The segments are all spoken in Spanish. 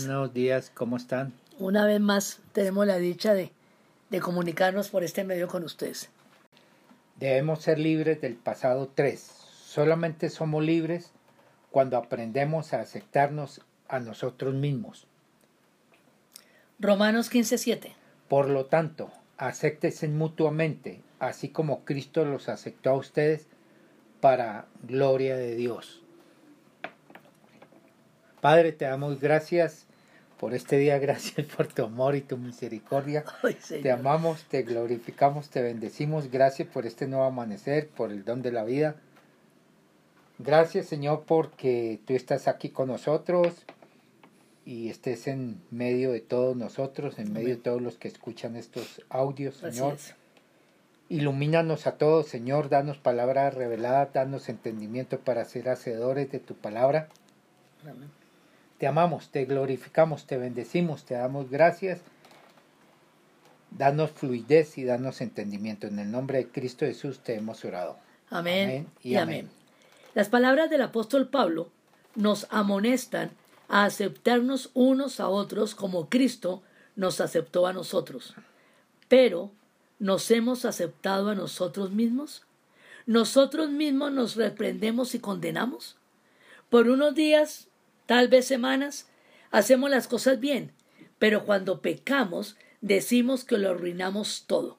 buenos días. Buenos días, ¿cómo están? Una vez más tenemos la dicha de, de comunicarnos por este medio con ustedes. Debemos ser libres del pasado 3. Solamente somos libres cuando aprendemos a aceptarnos a nosotros mismos. Romanos 15:7. Por lo tanto, acéptense mutuamente, así como Cristo los aceptó a ustedes para gloria de Dios. Padre, te damos gracias por este día, gracias por tu amor y tu misericordia. Ay, Te amamos, te glorificamos, te bendecimos. Gracias por este nuevo amanecer, por el don de la vida. Gracias, Señor, porque tú estás aquí con nosotros y estés en medio de todos nosotros, en medio de todos los que escuchan estos audios, Señor. es. Ilumínanos a todos, Señor. Danos palabra revelada, danos entendimiento para ser hacedores de tu palabra. Amén. Te amamos, te glorificamos, te bendecimos, te damos gracias. Danos fluidez y danos entendimiento. En el nombre de Cristo Jesús te hemos orado. Amén, Amén y y amén. Las palabras del apóstol Pablo nos amonestan a aceptarnos unos a otros como Cristo nos aceptó a nosotros. Pero, ¿nos hemos aceptado a nosotros mismos? ¿Nosotros mismos nos reprendemos y condenamos? Por unos días, tal vez semanas, hacemos las cosas bien, pero cuando pecamos decimos que lo arruinamos todo.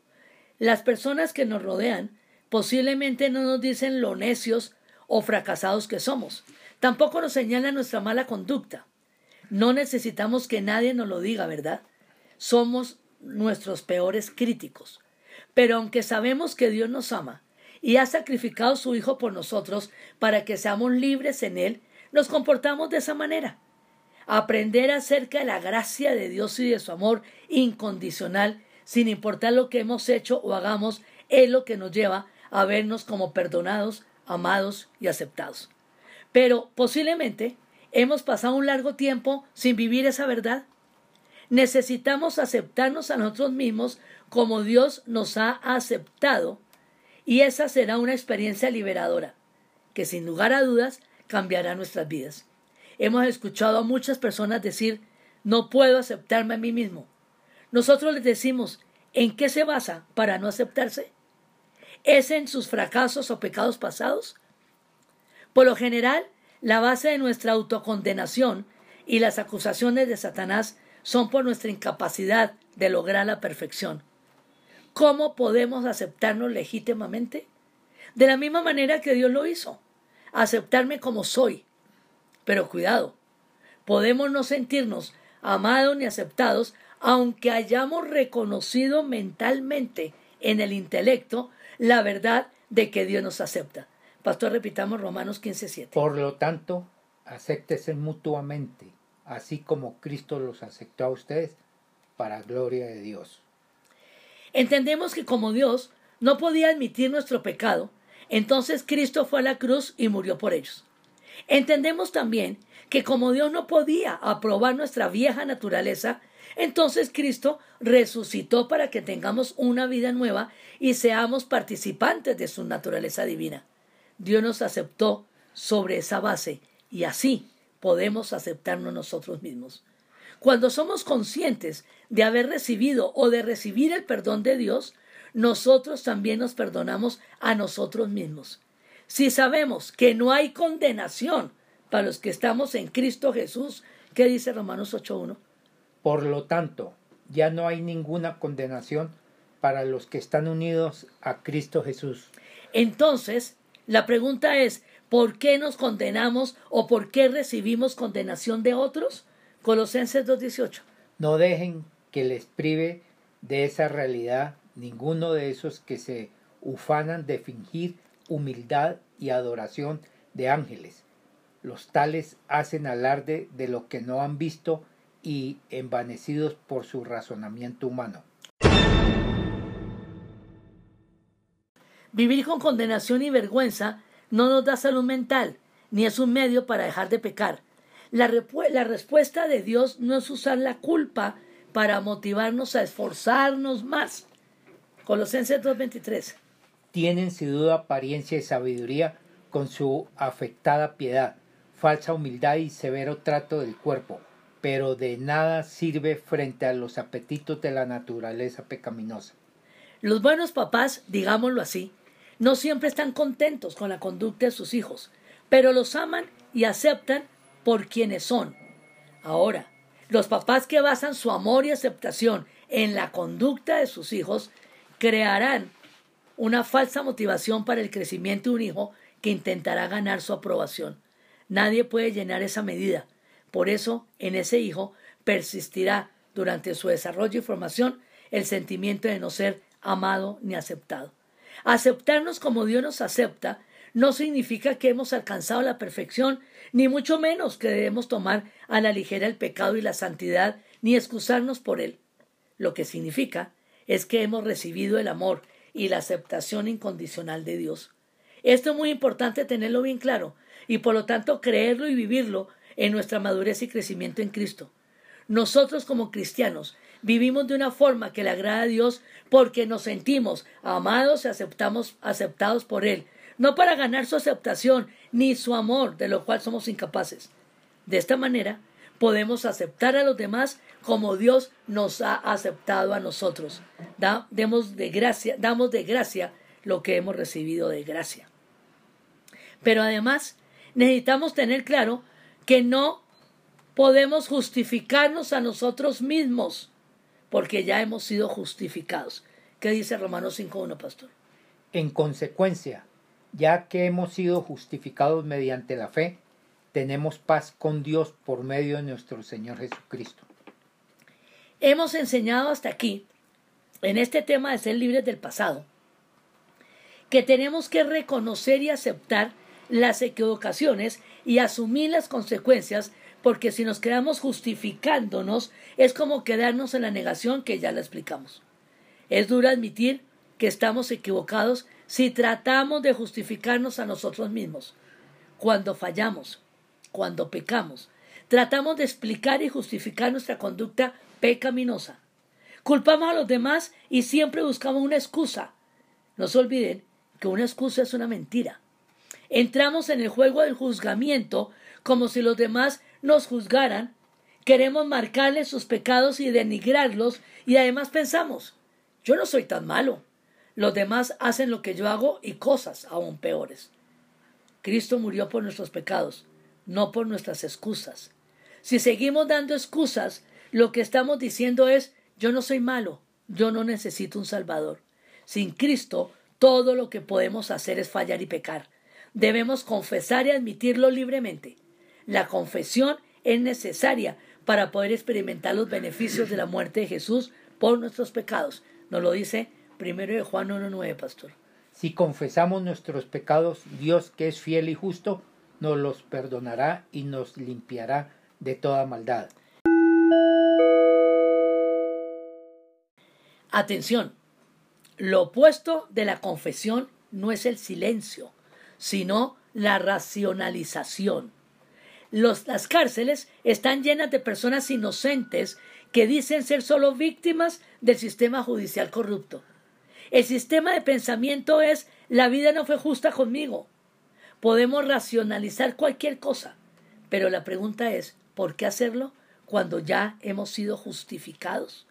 Las personas que nos rodean posiblemente no nos dicen lo necios o fracasados que somos. Tampoco nos señalan nuestra mala conducta. No necesitamos que nadie nos lo diga, ¿verdad? Somos nuestros peores críticos. Pero aunque sabemos que Dios nos ama y ha sacrificado su Hijo por nosotros para que seamos libres en Él, nos comportamos de esa manera. Aprender acerca de la gracia de Dios y de su amor incondicional, sin importar lo que hemos hecho o hagamos, es lo que nos lleva a vernos como perdonados, amados y aceptados. Pero posiblemente hemos pasado un largo tiempo sin vivir esa verdad. Necesitamos aceptarnos a nosotros mismos como Dios nos ha aceptado y esa será una experiencia liberadora que sin lugar a dudas cambiará nuestras vidas. Hemos escuchado a muchas personas decir, no puedo aceptarme a mí mismo. Nosotros les decimos, ¿en qué se basa para no aceptarse? ¿Es en sus fracasos o pecados pasados? Por lo general, la base de nuestra autocondenación y las acusaciones de Satanás son por nuestra incapacidad de lograr la perfección. ¿Cómo podemos aceptarnos legítimamente? De la misma manera que Dios lo hizo, aceptarme como soy. Pero cuidado, podemos no sentirnos amados ni aceptados aunque hayamos reconocido mentalmente en el intelecto la verdad de que Dios nos acepta. Pastor, repitamos Romanos 15:7. Por lo tanto, acéptese mutuamente, así como Cristo los aceptó a ustedes para gloria de Dios. Entendemos que como Dios no podía admitir nuestro pecado, entonces Cristo fue a la cruz y murió por ellos. Entendemos también que como Dios no podía aprobar nuestra vieja naturaleza, entonces Cristo resucitó para que tengamos una vida nueva y seamos participantes de su naturaleza divina. Dios nos aceptó sobre esa base y así podemos aceptarnos nosotros mismos. Cuando somos conscientes de haber recibido o de recibir el perdón de Dios, nosotros también nos perdonamos a nosotros mismos. Si sabemos que no hay condenación para los que estamos en Cristo Jesús, ¿qué dice Romanos 8.1? Por lo tanto, ya no hay ninguna condenación para los que están unidos a Cristo Jesús. Entonces, la pregunta es, ¿por qué nos condenamos o por qué recibimos condenación de otros? Colosenses 2.18. No dejen que les prive de esa realidad ninguno de esos que se ufanan de fingir humildad y adoración de ángeles. Los tales hacen alarde de lo que no han visto y envanecidos por su razonamiento humano. Vivir con condenación y vergüenza no nos da salud mental, ni es un medio para dejar de pecar. La, la respuesta de Dios no es usar la culpa para motivarnos a esforzarnos más. Colosenses 2.23. Tienen sin duda apariencia y sabiduría con su afectada piedad, falsa humildad y severo trato del cuerpo, pero de nada sirve frente a los apetitos de la naturaleza pecaminosa. Los buenos papás, digámoslo así, no siempre están contentos con la conducta de sus hijos, pero los aman y aceptan por quienes son. Ahora, los papás que basan su amor y aceptación en la conducta de sus hijos crearán una falsa motivación para el crecimiento de un hijo que intentará ganar su aprobación. Nadie puede llenar esa medida. Por eso, en ese hijo persistirá durante su desarrollo y formación el sentimiento de no ser amado ni aceptado. Aceptarnos como Dios nos acepta no significa que hemos alcanzado la perfección, ni mucho menos que debemos tomar a la ligera el pecado y la santidad, ni excusarnos por él. Lo que significa es que hemos recibido el amor y la aceptación incondicional de Dios. Esto es muy importante tenerlo bien claro y por lo tanto creerlo y vivirlo en nuestra madurez y crecimiento en Cristo. Nosotros como cristianos vivimos de una forma que le agrada a Dios porque nos sentimos amados y aceptamos, aceptados por Él, no para ganar su aceptación ni su amor, de lo cual somos incapaces. De esta manera podemos aceptar a los demás como Dios nos ha aceptado a nosotros. demos de gracia, damos de gracia lo que hemos recibido de gracia. Pero además necesitamos tener claro que no podemos justificarnos a nosotros mismos porque ya hemos sido justificados. ¿Qué dice Romanos 5.1, pastor? En consecuencia, ya que hemos sido justificados mediante la fe, tenemos paz con Dios por medio de nuestro Señor Jesucristo. Hemos enseñado hasta aquí, en este tema de ser libres del pasado, que tenemos que reconocer y aceptar las equivocaciones y asumir las consecuencias, porque si nos quedamos justificándonos, es como quedarnos en la negación que ya la explicamos. Es duro admitir que estamos equivocados si tratamos de justificarnos a nosotros mismos. Cuando fallamos, cuando pecamos, tratamos de explicar y justificar nuestra conducta pecaminosa. Culpamos a los demás y siempre buscamos una excusa. No se olviden que una excusa es una mentira. Entramos en el juego del juzgamiento como si los demás nos juzgaran. Queremos marcarles sus pecados y denigrarlos y además pensamos, yo no soy tan malo. Los demás hacen lo que yo hago y cosas aún peores. Cristo murió por nuestros pecados, no por nuestras excusas. Si seguimos dando excusas, lo que estamos diciendo es yo no soy malo, yo no necesito un Salvador. Sin Cristo, todo lo que podemos hacer es fallar y pecar. Debemos confesar y admitirlo libremente. La confesión es necesaria para poder experimentar los beneficios de la muerte de Jesús por nuestros pecados. Nos lo dice Primero de Juan 1.9, pastor. Si confesamos nuestros pecados, Dios que es fiel y justo, nos los perdonará y nos limpiará de toda maldad. Atención, lo opuesto de la confesión no es el silencio, sino la racionalización. las cárceles están llenas de personas inocentes que dicen ser solo víctimas del sistema judicial corrupto. El sistema de pensamiento es la vida no fue justa conmigo. Podemos racionalizar cualquier cosa, pero la pregunta es, ¿por qué hacerlo cuando ya hemos sido justificados?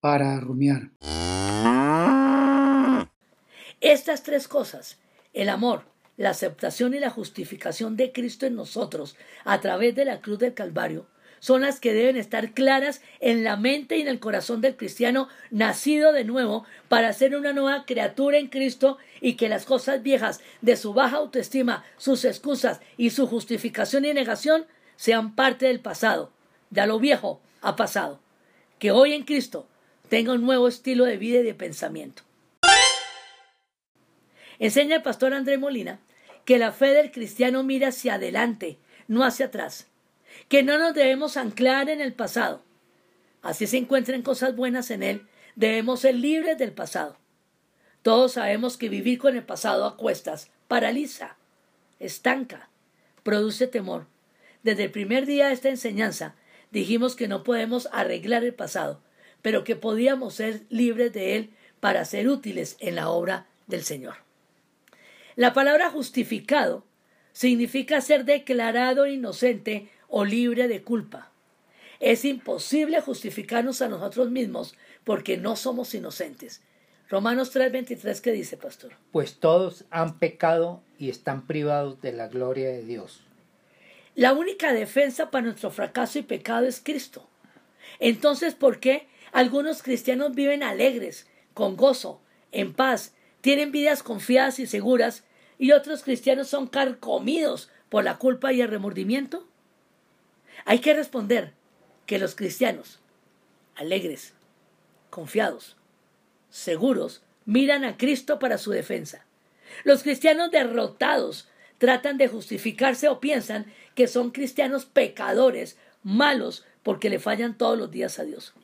Para rumiar. Estas tres cosas, el amor, la aceptación y la justificación de Cristo en nosotros a través de la cruz del Calvario, son las que deben estar claras en la mente y en el corazón del cristiano nacido de nuevo para ser una nueva criatura en Cristo y que las cosas viejas de su baja autoestima, sus excusas y su justificación y negación sean parte del pasado. Ya lo viejo ha pasado. Que hoy en Cristo tenga un nuevo estilo de vida y de pensamiento. Enseña el pastor André Molina que la fe del cristiano mira hacia adelante, no hacia atrás que no nos debemos anclar en el pasado. Así se encuentren cosas buenas en él, debemos ser libres del pasado. Todos sabemos que vivir con el pasado a cuestas paraliza, estanca, produce temor. Desde el primer día de esta enseñanza dijimos que no podemos arreglar el pasado, pero que podíamos ser libres de él para ser útiles en la obra del Señor. La palabra justificado significa ser declarado inocente o libre de culpa. Es imposible justificarnos a nosotros mismos porque no somos inocentes. Romanos 3:23, ¿qué dice, pastor? Pues todos han pecado y están privados de la gloria de Dios. La única defensa para nuestro fracaso y pecado es Cristo. Entonces, ¿por qué algunos cristianos viven alegres, con gozo, en paz, tienen vidas confiadas y seguras, y otros cristianos son carcomidos por la culpa y el remordimiento? Hay que responder que los cristianos, alegres, confiados, seguros, miran a Cristo para su defensa. Los cristianos derrotados tratan de justificarse o piensan que son cristianos pecadores, malos, porque le fallan todos los días a Dios.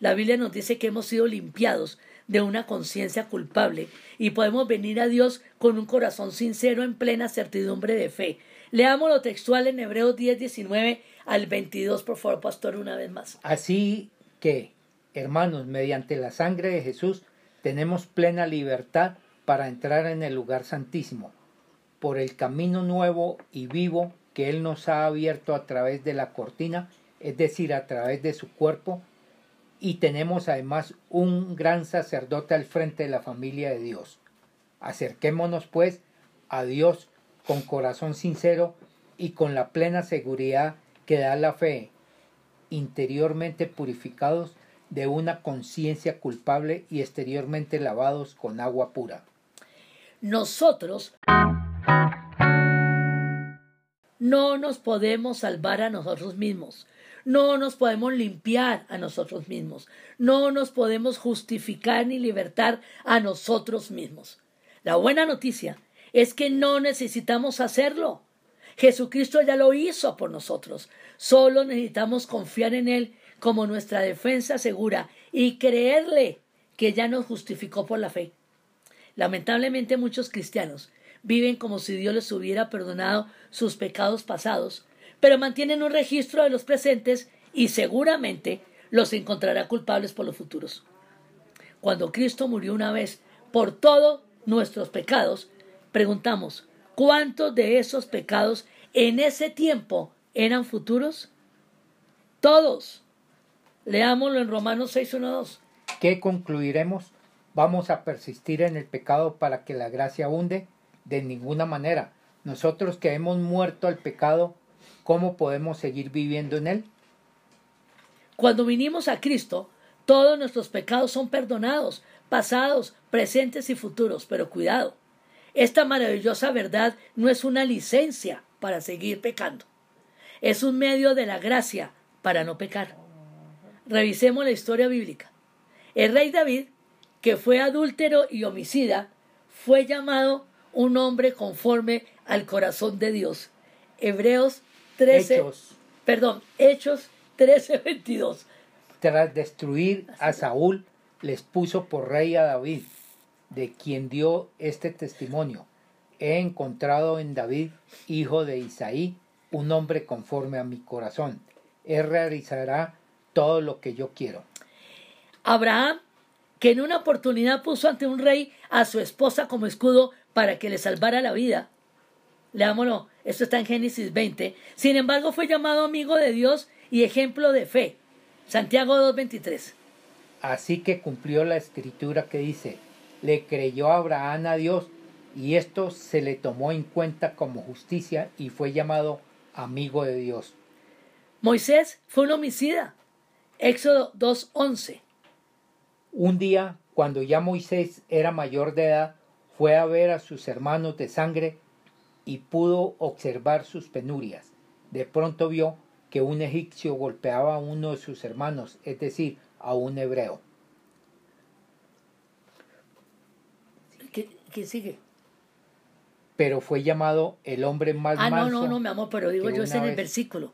La Biblia nos dice que hemos sido limpiados de una conciencia culpable y podemos venir a Dios con un corazón sincero en plena certidumbre de fe. Leamos lo textual en Hebreos 10, 19 al 22, por favor, pastor, una vez más. Así que, hermanos, mediante la sangre de Jesús tenemos plena libertad para entrar en el lugar santísimo, por el camino nuevo y vivo que Él nos ha abierto a través de la cortina, es decir, a través de su cuerpo, y tenemos además un gran sacerdote al frente de la familia de Dios. Acerquémonos pues a Dios con corazón sincero y con la plena seguridad que da la fe, interiormente purificados de una conciencia culpable y exteriormente lavados con agua pura. Nosotros no nos podemos salvar a nosotros mismos. No nos podemos limpiar a nosotros mismos. No nos podemos justificar ni libertar a nosotros mismos. La buena noticia es que no necesitamos hacerlo. Jesucristo ya lo hizo por nosotros. Solo necesitamos confiar en Él como nuestra defensa segura y creerle que ya nos justificó por la fe. Lamentablemente muchos cristianos viven como si Dios les hubiera perdonado sus pecados pasados, pero mantienen un registro de los presentes y seguramente los encontrará culpables por los futuros. Cuando Cristo murió una vez por todos nuestros pecados, preguntamos, ¿cuántos de esos pecados en ese tiempo eran futuros? Todos. Leámoslo en Romanos 6, 1, 2. ¿Qué concluiremos? ¿Vamos a persistir en el pecado para que la gracia hunde? De ninguna manera. Nosotros que hemos muerto al pecado, ¿cómo podemos seguir viviendo en él? Cuando vinimos a Cristo, todos nuestros pecados son perdonados, pasados, presentes y futuros. Pero cuidado, esta maravillosa verdad no es una licencia para seguir pecando. Es un medio de la gracia para no pecar. Revisemos la historia bíblica. El rey David, que fue adúltero y homicida, fue llamado un hombre conforme al corazón de Dios. Hebreos 13, Hechos. perdón, Hechos 13, 22. Tras destruir a Saúl, les puso por rey a David, de quien dio este testimonio. He encontrado en David, hijo de Isaí, un hombre conforme a mi corazón. Él realizará todo lo que yo quiero. Abraham, que en una oportunidad puso ante un rey a su esposa como escudo para que le salvara la vida. Leámoslo, esto está en Génesis 20. Sin embargo, fue llamado amigo de Dios y ejemplo de fe. Santiago 2.23. Así que cumplió la escritura que dice, le creyó Abraham a Dios y esto se le tomó en cuenta como justicia y fue llamado amigo de Dios. Moisés fue un homicida. Éxodo 2.11. Un día, cuando ya Moisés era mayor de edad, fue a ver a sus hermanos de sangre y pudo observar sus penurias. De pronto vio que un egipcio golpeaba a uno de sus hermanos, es decir, a un hebreo. ¿Qué, qué sigue? Pero fue llamado el hombre más Ah, no, manso no, no, mi amor, pero digo yo, es en el versículo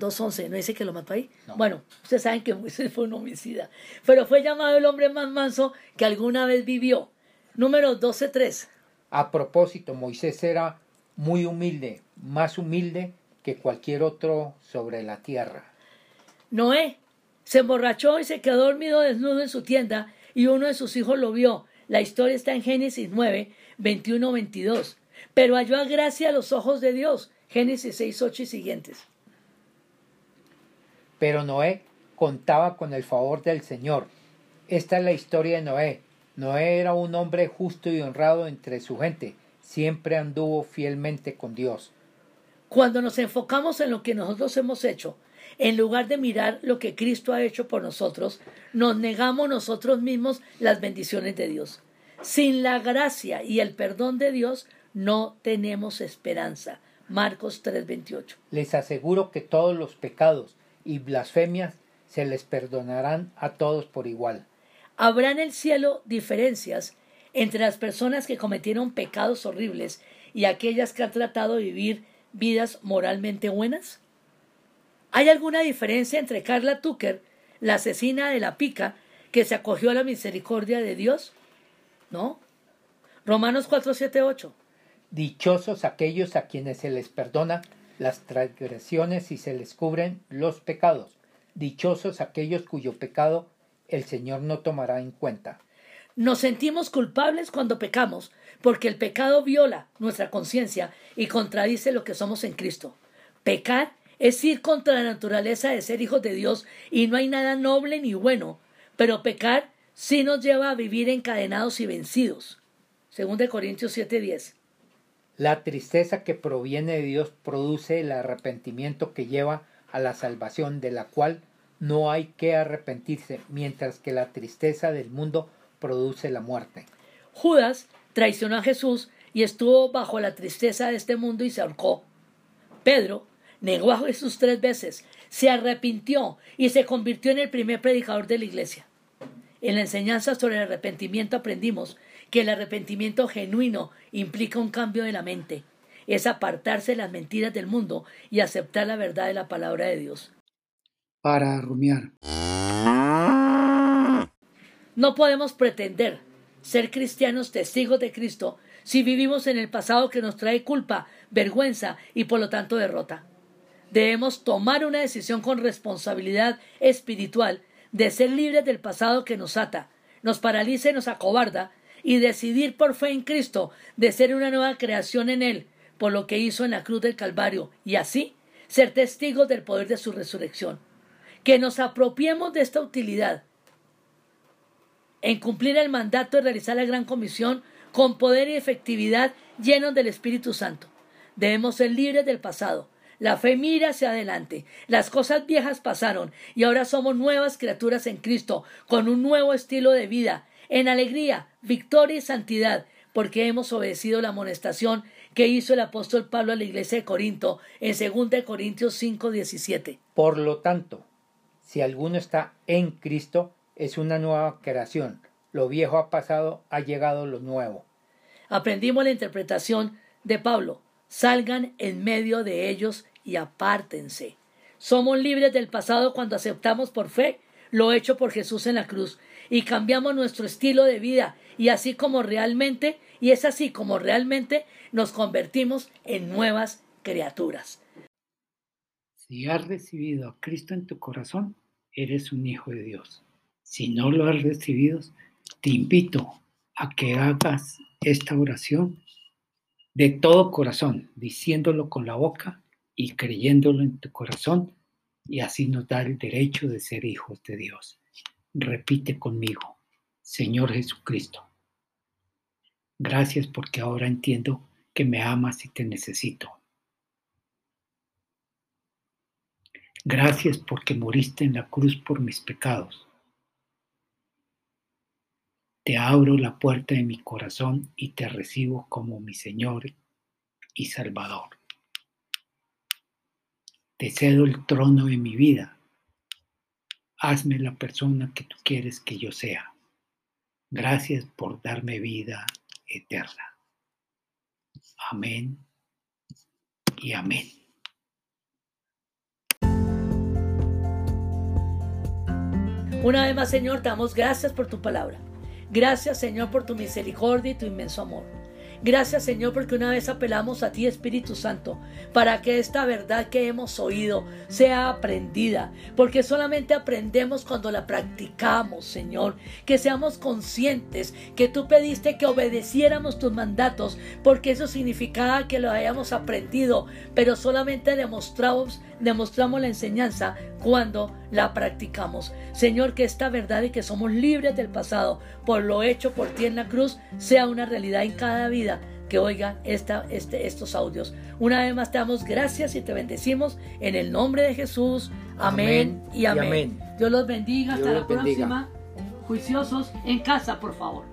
2.11, ¿no dice que lo mató ahí? No. Bueno, ustedes saben que Moisés fue un homicida, pero fue llamado el hombre más manso que alguna vez vivió. Número 12.3. A propósito, Moisés era muy humilde, más humilde que cualquier otro sobre la tierra. Noé se emborrachó y se quedó dormido desnudo en su tienda y uno de sus hijos lo vio. La historia está en Génesis 9, 21, 22. Pero halló gracia a los ojos de Dios. Génesis 6, 8 y siguientes. Pero Noé contaba con el favor del Señor. Esta es la historia de Noé. Noé era un hombre justo y honrado entre su gente. Siempre anduvo fielmente con Dios. Cuando nos enfocamos en lo que nosotros hemos hecho, en lugar de mirar lo que Cristo ha hecho por nosotros, nos negamos nosotros mismos las bendiciones de Dios. Sin la gracia y el perdón de Dios no tenemos esperanza. Marcos 3:28. Les aseguro que todos los pecados y blasfemias se les perdonarán a todos por igual. ¿Habrá en el cielo diferencias entre las personas que cometieron pecados horribles y aquellas que han tratado de vivir vidas moralmente buenas? ¿Hay alguna diferencia entre Carla Tucker, la asesina de la pica, que se acogió a la misericordia de Dios? ¿No? Romanos 4, 7, 8. Dichosos aquellos a quienes se les perdona las transgresiones y se les cubren los pecados. Dichosos aquellos cuyo pecado el Señor no tomará en cuenta. Nos sentimos culpables cuando pecamos, porque el pecado viola nuestra conciencia y contradice lo que somos en Cristo. Pecar es ir contra la naturaleza de ser hijos de Dios y no hay nada noble ni bueno, pero pecar sí nos lleva a vivir encadenados y vencidos. Según de Corintios 7:10. La tristeza que proviene de Dios produce el arrepentimiento que lleva a la salvación de la cual no hay que arrepentirse, mientras que la tristeza del mundo produce la muerte. Judas traicionó a Jesús y estuvo bajo la tristeza de este mundo y se ahorcó. Pedro negó a Jesús tres veces, se arrepintió y se convirtió en el primer predicador de la iglesia. En la enseñanza sobre el arrepentimiento aprendimos que el arrepentimiento genuino implica un cambio de la mente, es apartarse de las mentiras del mundo y aceptar la verdad de la palabra de Dios. Para rumiar. No podemos pretender ser cristianos testigos de Cristo si vivimos en el pasado que nos trae culpa, vergüenza y por lo tanto derrota. Debemos tomar una decisión con responsabilidad espiritual de ser libres del pasado que nos ata, nos paraliza y nos acobarda, y decidir por fe en Cristo de ser una nueva creación en Él, por lo que hizo en la cruz del Calvario, y así ser testigos del poder de su resurrección. Que nos apropiemos de esta utilidad en cumplir el mandato de realizar la gran comisión con poder y efectividad llenos del Espíritu Santo. Debemos ser libres del pasado, la fe mira hacia adelante. Las cosas viejas pasaron y ahora somos nuevas criaturas en Cristo, con un nuevo estilo de vida, en alegría, victoria y santidad, porque hemos obedecido la amonestación que hizo el apóstol Pablo a la iglesia de Corinto en 2 Corintios 5, 17. Por lo tanto, si alguno está en Cristo, es una nueva creación. Lo viejo ha pasado, ha llegado lo nuevo. Aprendimos la interpretación de Pablo. Salgan en medio de ellos y apártense. Somos libres del pasado cuando aceptamos por fe lo hecho por Jesús en la cruz y cambiamos nuestro estilo de vida y así como realmente, y es así como realmente nos convertimos en nuevas criaturas. Si has recibido a Cristo en tu corazón, eres un hijo de Dios. Si no lo has recibido, te invito a que hagas esta oración de todo corazón, diciéndolo con la boca y creyéndolo en tu corazón, y así nos da el derecho de ser hijos de Dios. Repite conmigo, Señor Jesucristo, gracias porque ahora entiendo que me amas y te necesito. Gracias porque moriste en la cruz por mis pecados. Te abro la puerta de mi corazón y te recibo como mi Señor y Salvador. Te cedo el trono de mi vida. Hazme la persona que tú quieres que yo sea. Gracias por darme vida eterna. Amén y amén. Una vez más, Señor, damos gracias por tu palabra. Gracias, Señor, por tu misericordia y tu inmenso amor. Gracias Señor porque una vez apelamos a ti Espíritu Santo para que esta verdad que hemos oído sea aprendida, porque solamente aprendemos cuando la practicamos Señor, que seamos conscientes que tú pediste que obedeciéramos tus mandatos, porque eso significaba que lo hayamos aprendido, pero solamente demostramos, demostramos la enseñanza cuando la practicamos. Señor, que esta verdad de que somos libres del pasado por lo hecho por ti en la cruz sea una realidad en cada vida que oiga esta, este, estos audios. Una vez más te damos gracias y te bendecimos en el nombre de Jesús. Amén, y, amén. Dios los bendiga. Hasta la próxima. Juiciosos en casa, por favor.